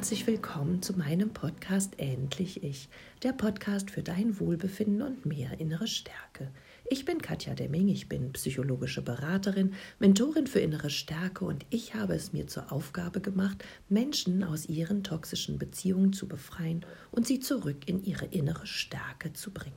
herzlich willkommen zu meinem Podcast Endlich Ich, der Podcast für dein Wohlbefinden und mehr innere Stärke. Ich bin Katja Demming, ich bin psychologische Beraterin, Mentorin für innere Stärke und ich habe es mir zur Aufgabe gemacht, Menschen aus ihren toxischen Beziehungen zu befreien und sie zurück in ihre innere Stärke zu bringen.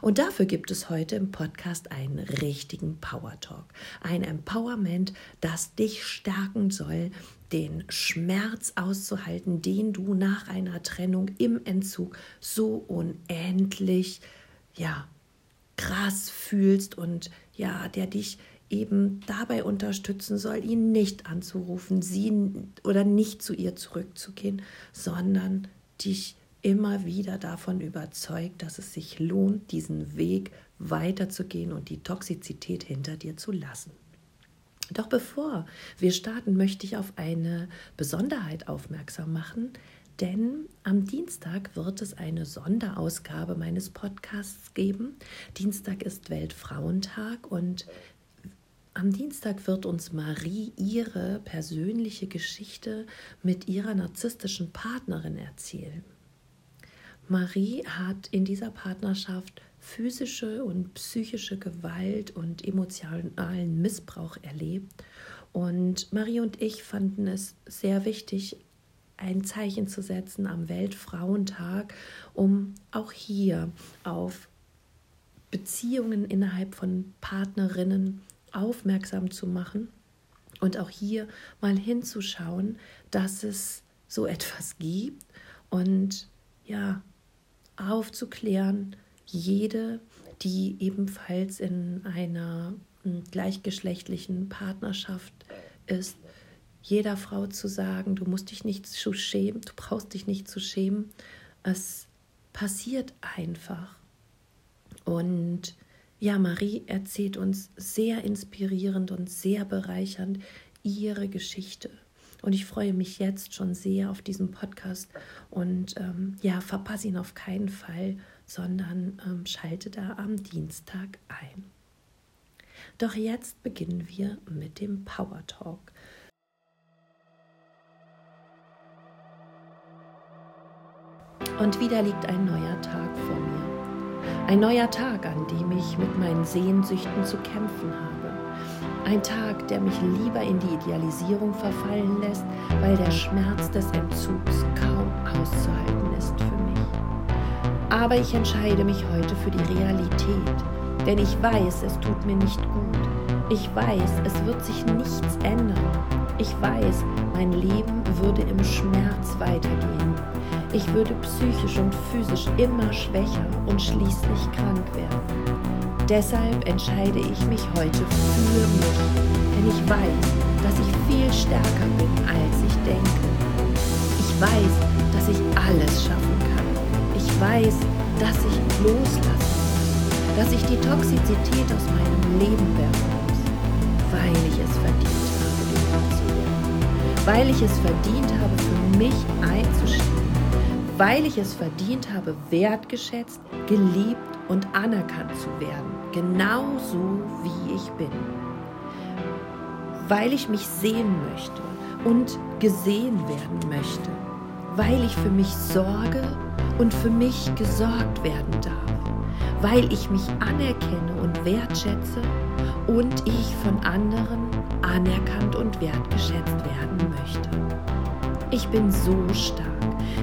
Und dafür gibt es heute im Podcast einen richtigen Power Talk, ein Empowerment, das dich stärken soll, den Schmerz auszuhalten, den du nach einer Trennung im Entzug so unendlich, ja, krass fühlst und ja, der dich eben dabei unterstützen soll, ihn nicht anzurufen, sie oder nicht zu ihr zurückzugehen, sondern dich immer wieder davon überzeugt, dass es sich lohnt, diesen Weg weiterzugehen und die Toxizität hinter dir zu lassen. Doch bevor wir starten, möchte ich auf eine Besonderheit aufmerksam machen, denn am Dienstag wird es eine Sonderausgabe meines Podcasts geben. Dienstag ist Weltfrauentag und am Dienstag wird uns Marie ihre persönliche Geschichte mit ihrer narzisstischen Partnerin erzählen. Marie hat in dieser Partnerschaft physische und psychische Gewalt und emotionalen Missbrauch erlebt. Und Marie und ich fanden es sehr wichtig, ein Zeichen zu setzen am Weltfrauentag, um auch hier auf Beziehungen innerhalb von Partnerinnen aufmerksam zu machen und auch hier mal hinzuschauen, dass es so etwas gibt und ja, aufzuklären, jede, die ebenfalls in einer hm, gleichgeschlechtlichen Partnerschaft ist, jeder Frau zu sagen, du musst dich nicht zu schämen, du brauchst dich nicht zu schämen. Es passiert einfach. Und ja, Marie erzählt uns sehr inspirierend und sehr bereichernd ihre Geschichte. Und ich freue mich jetzt schon sehr auf diesen Podcast und ähm, ja, verpasse ihn auf keinen Fall, sondern ähm, schalte da am Dienstag ein. Doch jetzt beginnen wir mit dem Power Talk. Und wieder liegt ein neuer Tag vor mir. Ein neuer Tag, an dem ich mit meinen Sehnsüchten zu kämpfen habe. Ein Tag, der mich lieber in die Idealisierung verfallen lässt, weil der Schmerz des Entzugs kaum auszuhalten ist für mich. Aber ich entscheide mich heute für die Realität, denn ich weiß, es tut mir nicht gut. Ich weiß, es wird sich nichts ändern. Ich weiß, mein Leben würde im Schmerz weitergehen. Ich würde psychisch und physisch immer schwächer und schließlich krank werden. Deshalb entscheide ich mich heute für mich, denn ich weiß, dass ich viel stärker bin, als ich denke. Ich weiß, dass ich alles. Ich weiß, dass ich loslassen muss, dass ich die Toxizität aus meinem Leben werfen muss, weil ich es verdient habe, geliebt zu werden. Weil ich es verdient habe, für mich einzustehen. Weil ich es verdient habe, wertgeschätzt, geliebt und anerkannt zu werden, genauso wie ich bin. Weil ich mich sehen möchte und gesehen werden möchte, weil ich für mich sorge und für mich gesorgt werden darf, weil ich mich anerkenne und wertschätze und ich von anderen anerkannt und wertgeschätzt werden möchte. Ich bin so stark.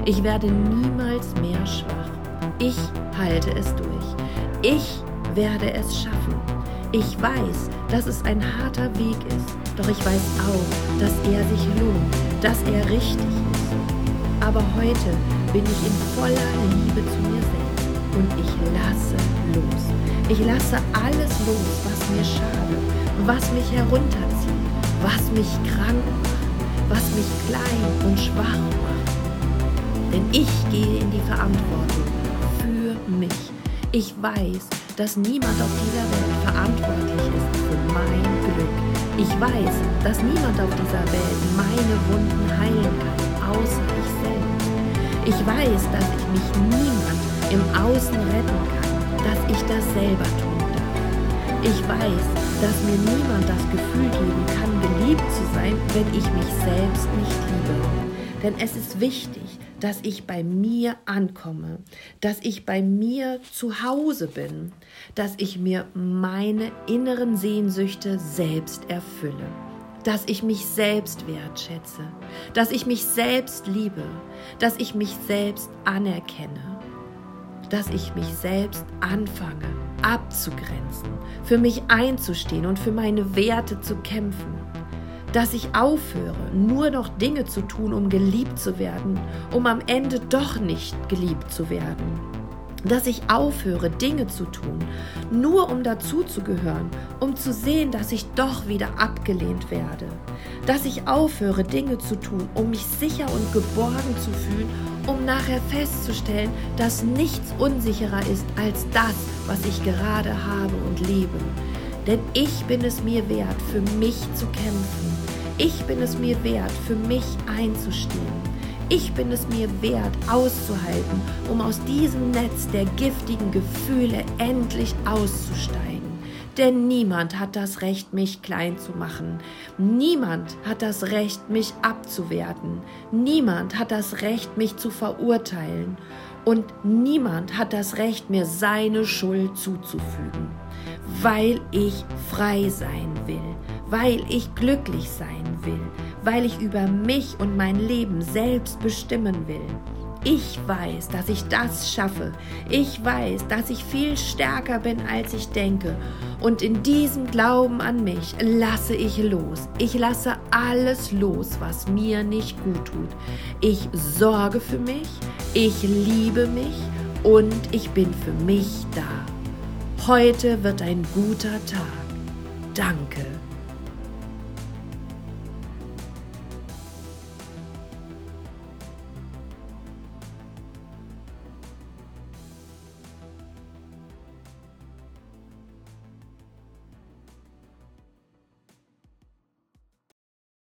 Ich werde niemals mehr schwach. Ich halte es durch. Ich werde es schaffen. Ich weiß, dass es ein harter Weg ist, doch ich weiß auch, dass er sich lohnt, dass er richtig ist. Aber heute bin ich in voller Liebe zu mir selbst und ich lasse los. Ich lasse alles los, was mir schadet, was mich herunterzieht, was mich krank macht, was mich klein und schwach macht. Denn ich gehe in die Verantwortung für mich. Ich weiß, dass niemand auf dieser Welt verantwortlich ist für mein Glück. Ich weiß, dass niemand auf dieser Welt meine Wunden heilen kann, außer ich selbst. Ich weiß, dass ich mich niemand im Außen retten kann, dass ich das selber tun darf. Ich weiß, dass mir niemand das Gefühl geben kann, geliebt zu sein, wenn ich mich selbst nicht liebe. Denn es ist wichtig, dass ich bei mir ankomme, dass ich bei mir zu Hause bin, dass ich mir meine inneren Sehnsüchte selbst erfülle, dass ich mich selbst wertschätze, dass ich mich selbst liebe, dass ich mich selbst anerkenne, dass ich mich selbst anfange abzugrenzen, für mich einzustehen und für meine Werte zu kämpfen dass ich aufhöre, nur noch Dinge zu tun, um geliebt zu werden, um am Ende doch nicht geliebt zu werden. Dass ich aufhöre, Dinge zu tun, nur um dazuzugehören, um zu sehen, dass ich doch wieder abgelehnt werde. Dass ich aufhöre, Dinge zu tun, um mich sicher und geborgen zu fühlen, um nachher festzustellen, dass nichts unsicherer ist als das, was ich gerade habe und lebe. Denn ich bin es mir wert, für mich zu kämpfen. Ich bin es mir wert, für mich einzustehen. Ich bin es mir wert, auszuhalten, um aus diesem Netz der giftigen Gefühle endlich auszusteigen. Denn niemand hat das Recht, mich klein zu machen. Niemand hat das Recht, mich abzuwerten. Niemand hat das Recht, mich zu verurteilen. Und niemand hat das Recht, mir seine Schuld zuzufügen weil ich frei sein will, weil ich glücklich sein will, weil ich über mich und mein Leben selbst bestimmen will. Ich weiß, dass ich das schaffe. Ich weiß, dass ich viel stärker bin, als ich denke. Und in diesem Glauben an mich lasse ich los. Ich lasse alles los, was mir nicht gut tut. Ich sorge für mich, ich liebe mich und ich bin für mich da. Heute wird ein guter Tag. Danke.